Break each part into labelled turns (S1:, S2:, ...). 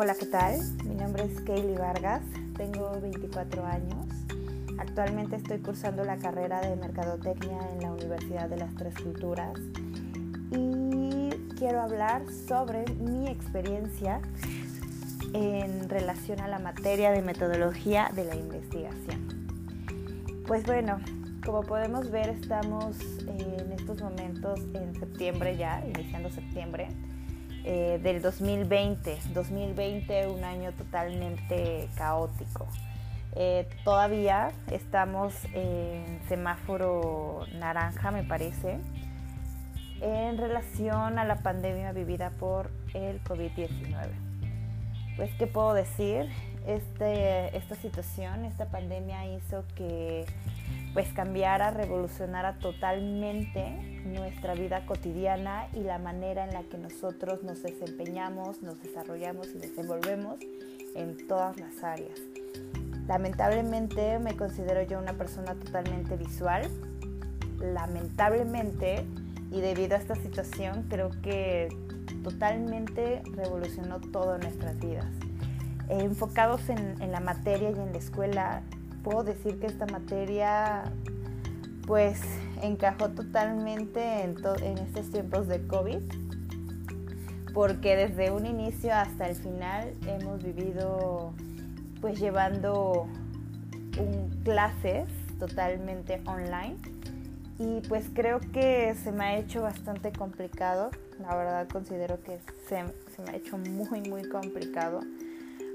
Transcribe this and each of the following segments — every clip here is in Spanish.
S1: Hola, ¿qué tal? Mi nombre es Kaylee Vargas, tengo 24 años. Actualmente estoy cursando la carrera de Mercadotecnia en la Universidad de las Tres Culturas y quiero hablar sobre mi experiencia en relación a la materia de metodología de la investigación. Pues bueno, como podemos ver estamos en estos momentos en septiembre ya, iniciando septiembre eh, del 2020. 2020, un año totalmente caótico. Eh, todavía estamos en semáforo naranja, me parece, en relación a la pandemia vivida por el COVID-19. Pues, ¿qué puedo decir? Este, esta situación, esta pandemia hizo que pues cambiara, revolucionara totalmente nuestra vida cotidiana y la manera en la que nosotros nos desempeñamos, nos desarrollamos y desenvolvemos en todas las áreas. Lamentablemente me considero yo una persona totalmente visual. Lamentablemente y debido a esta situación creo que totalmente revolucionó todo nuestras vidas. enfocados en, en la materia y en la escuela, puedo decir que esta materia pues encajó totalmente en, estos tiempos de COVID, porque desde un inicio hasta el final hemos vivido pues llevando clases totalmente online. Y pues creo que se me ha hecho bastante complicado, la verdad considero que se me ha hecho muy muy complicado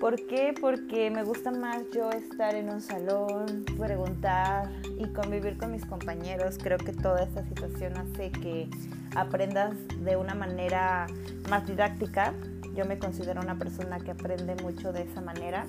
S1: ¿Por qué? Porque me gusta más yo estar en un salón, preguntar y convivir con mis compañeros. Creo que toda esta situación hace que aprendas de una manera más didáctica. Yo me considero una persona que aprende mucho de esa manera.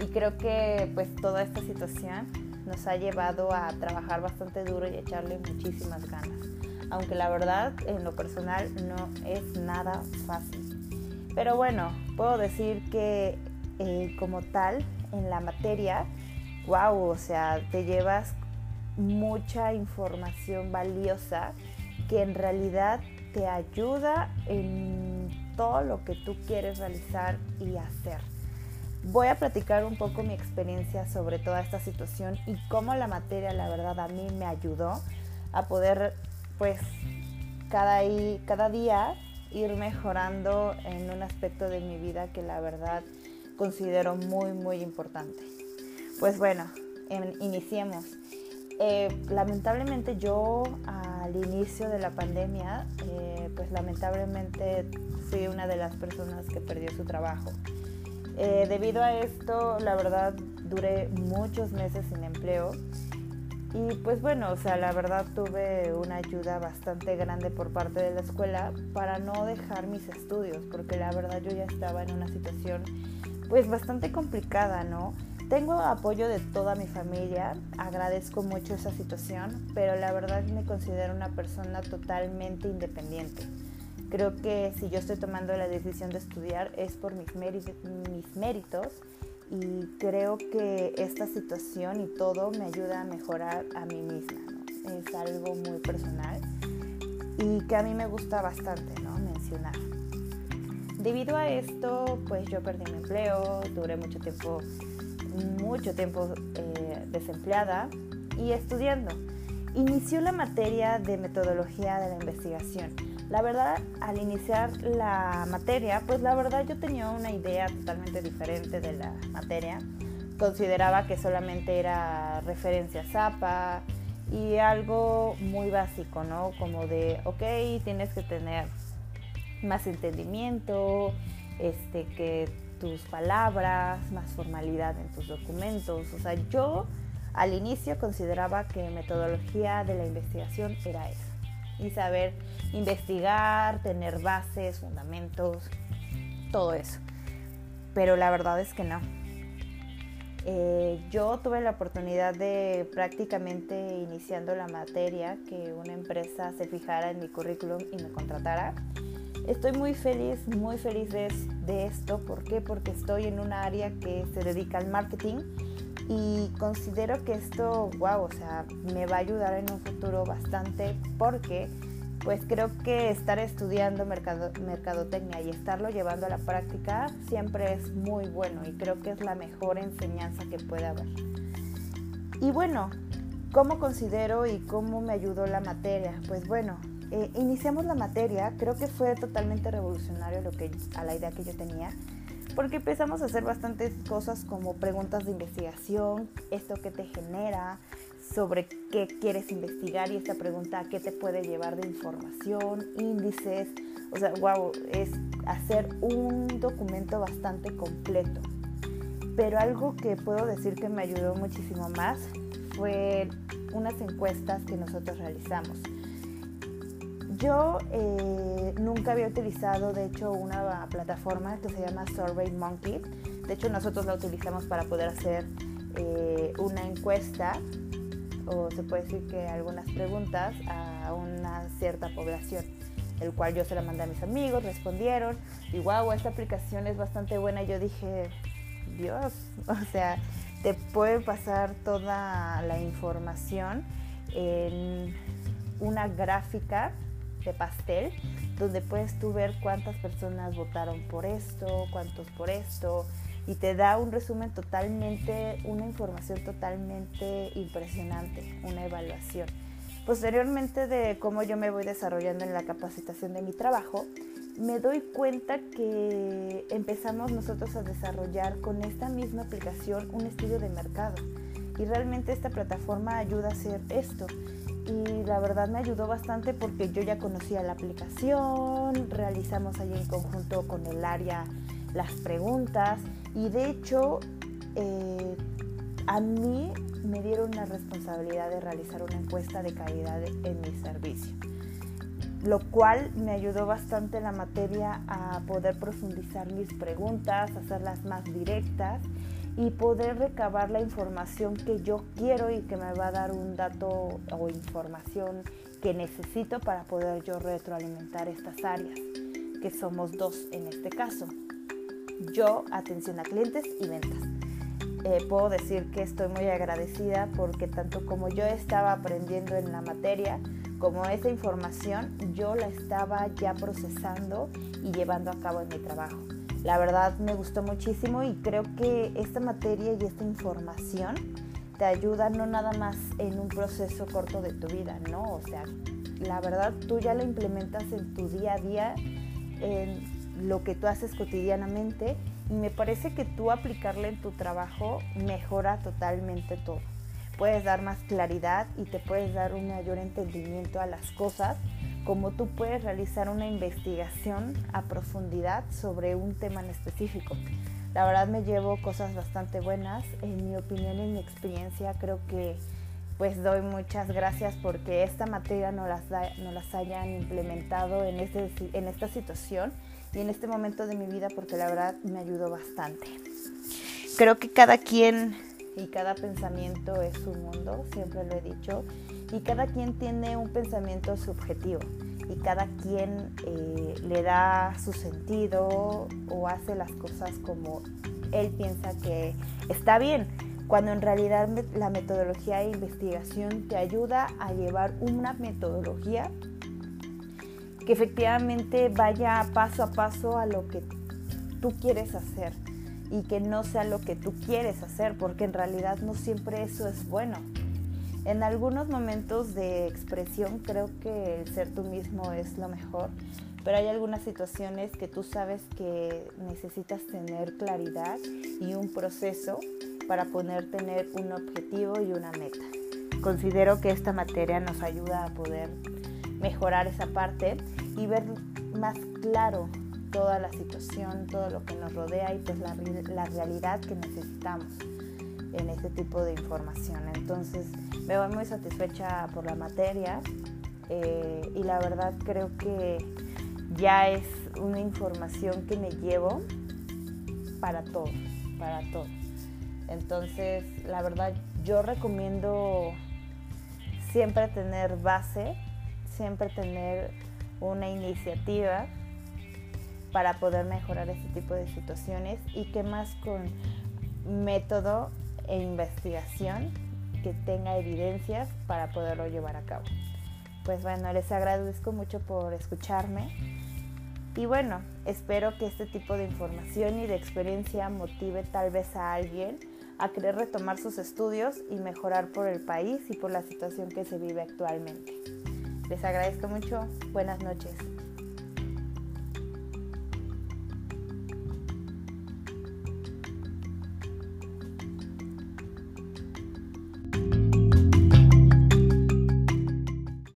S1: Y creo que pues toda esta situación nos ha llevado a trabajar bastante duro y echarle muchísimas ganas. Aunque la verdad en lo personal no es nada fácil. Pero bueno, puedo decir que eh, como tal, en la materia, wow, o sea, te llevas mucha información valiosa que en realidad te ayuda en todo lo que tú quieres realizar y hacer. Voy a platicar un poco mi experiencia sobre toda esta situación y cómo la materia, la verdad, a mí me ayudó a poder, pues, cada, cada día ir mejorando en un aspecto de mi vida que la verdad considero muy, muy importante. Pues bueno, iniciemos. Eh, lamentablemente yo al inicio de la pandemia, eh, pues lamentablemente fui una de las personas que perdió su trabajo. Eh, debido a esto, la verdad, duré muchos meses sin empleo y pues bueno, o sea, la verdad tuve una ayuda bastante grande por parte de la escuela para no dejar mis estudios, porque la verdad yo ya estaba en una situación pues bastante complicada, ¿no? Tengo apoyo de toda mi familia, agradezco mucho esa situación, pero la verdad me considero una persona totalmente independiente. Creo que si yo estoy tomando la decisión de estudiar es por mis, mis méritos y creo que esta situación y todo me ayuda a mejorar a mí misma. Es algo muy personal y que a mí me gusta bastante ¿no? mencionar. Debido a esto, pues yo perdí mi empleo, duré mucho tiempo, mucho tiempo eh, desempleada y estudiando. Inició la materia de metodología de la investigación la verdad, al iniciar la materia, pues la verdad yo tenía una idea totalmente diferente de la materia. Consideraba que solamente era referencia Zapa y algo muy básico, ¿no? Como de, ok, tienes que tener más entendimiento, este, que tus palabras, más formalidad en tus documentos. O sea, yo al inicio consideraba que metodología de la investigación era eso y saber investigar, tener bases, fundamentos, todo eso. Pero la verdad es que no. Eh, yo tuve la oportunidad de prácticamente iniciando la materia que una empresa se fijara en mi currículum y me contratara. Estoy muy feliz, muy feliz de, de esto. ¿Por qué? Porque estoy en un área que se dedica al marketing y considero que esto, wow, o sea, me va a ayudar en un futuro bastante porque pues creo que estar estudiando mercado, mercadotecnia y estarlo llevando a la práctica siempre es muy bueno y creo que es la mejor enseñanza que puede haber. Y bueno, ¿cómo considero y cómo me ayudó la materia? Pues bueno, eh, iniciamos la materia, creo que fue totalmente revolucionario lo que, a la idea que yo tenía, porque empezamos a hacer bastantes cosas como preguntas de investigación, esto que te genera, sobre qué quieres investigar y esta pregunta qué te puede llevar de información, índices, o sea, wow, es hacer un documento bastante completo. Pero algo que puedo decir que me ayudó muchísimo más fue unas encuestas que nosotros realizamos. Yo eh, nunca había utilizado, de hecho, una plataforma que se llama Survey Monkey. De hecho, nosotros la utilizamos para poder hacer eh, una encuesta o se puede decir que algunas preguntas a una cierta población, el cual yo se la mandé a mis amigos, respondieron y wow, esta aplicación es bastante buena. Yo dije, Dios, o sea, te puede pasar toda la información en una gráfica de pastel donde puedes tú ver cuántas personas votaron por esto, cuántos por esto, y te da un resumen totalmente, una información totalmente impresionante, una evaluación. Posteriormente de cómo yo me voy desarrollando en la capacitación de mi trabajo, me doy cuenta que empezamos nosotros a desarrollar con esta misma aplicación un estudio de mercado. Y realmente esta plataforma ayuda a hacer esto. Y la verdad me ayudó bastante porque yo ya conocía la aplicación, realizamos ahí en conjunto con el área las preguntas y de hecho, eh, a mí me dieron la responsabilidad de realizar una encuesta de calidad en mi servicio, lo cual me ayudó bastante en la materia a poder profundizar mis preguntas, hacerlas más directas y poder recabar la información que yo quiero y que me va a dar un dato o información que necesito para poder yo retroalimentar estas áreas, que somos dos en este caso yo atención a clientes y ventas. Eh, puedo decir que estoy muy agradecida porque tanto como yo estaba aprendiendo en la materia, como esa información yo la estaba ya procesando y llevando a cabo en mi trabajo. La verdad me gustó muchísimo y creo que esta materia y esta información te ayuda no nada más en un proceso corto de tu vida, ¿no? O sea, la verdad tú ya la implementas en tu día a día, en lo que tú haces cotidianamente y me parece que tú aplicarle en tu trabajo mejora totalmente todo. Puedes dar más claridad y te puedes dar un mayor entendimiento a las cosas, como tú puedes realizar una investigación a profundidad sobre un tema en específico. La verdad me llevo cosas bastante buenas, en mi opinión y mi experiencia creo que pues doy muchas gracias porque esta materia no las, no las hayan implementado en, este, en esta situación y en este momento de mi vida porque la verdad me ayudó bastante. Creo que cada quien y cada pensamiento es su mundo, siempre lo he dicho, y cada quien tiene un pensamiento subjetivo y cada quien eh, le da su sentido o hace las cosas como él piensa que está bien, cuando en realidad la metodología de investigación te ayuda a llevar una metodología que efectivamente vaya paso a paso a lo que tú quieres hacer y que no sea lo que tú quieres hacer, porque en realidad no siempre eso es bueno. En algunos momentos de expresión creo que el ser tú mismo es lo mejor, pero hay algunas situaciones que tú sabes que necesitas tener claridad y un proceso para poder tener un objetivo y una meta. Considero que esta materia nos ayuda a poder mejorar esa parte y ver más claro toda la situación, todo lo que nos rodea y pues la, la realidad que necesitamos en este tipo de información. Entonces me voy muy satisfecha por la materia eh, y la verdad creo que ya es una información que me llevo para todo, para todo. Entonces la verdad yo recomiendo siempre tener base siempre tener una iniciativa para poder mejorar este tipo de situaciones y que más con método e investigación que tenga evidencias para poderlo llevar a cabo. pues bueno, les agradezco mucho por escucharme. Y bueno, espero que este tipo de información y de experiencia motive tal vez a alguien a querer retomar sus estudios y mejorar por el país y por la situación que se vive actualmente. Les agradezco mucho. Buenas noches.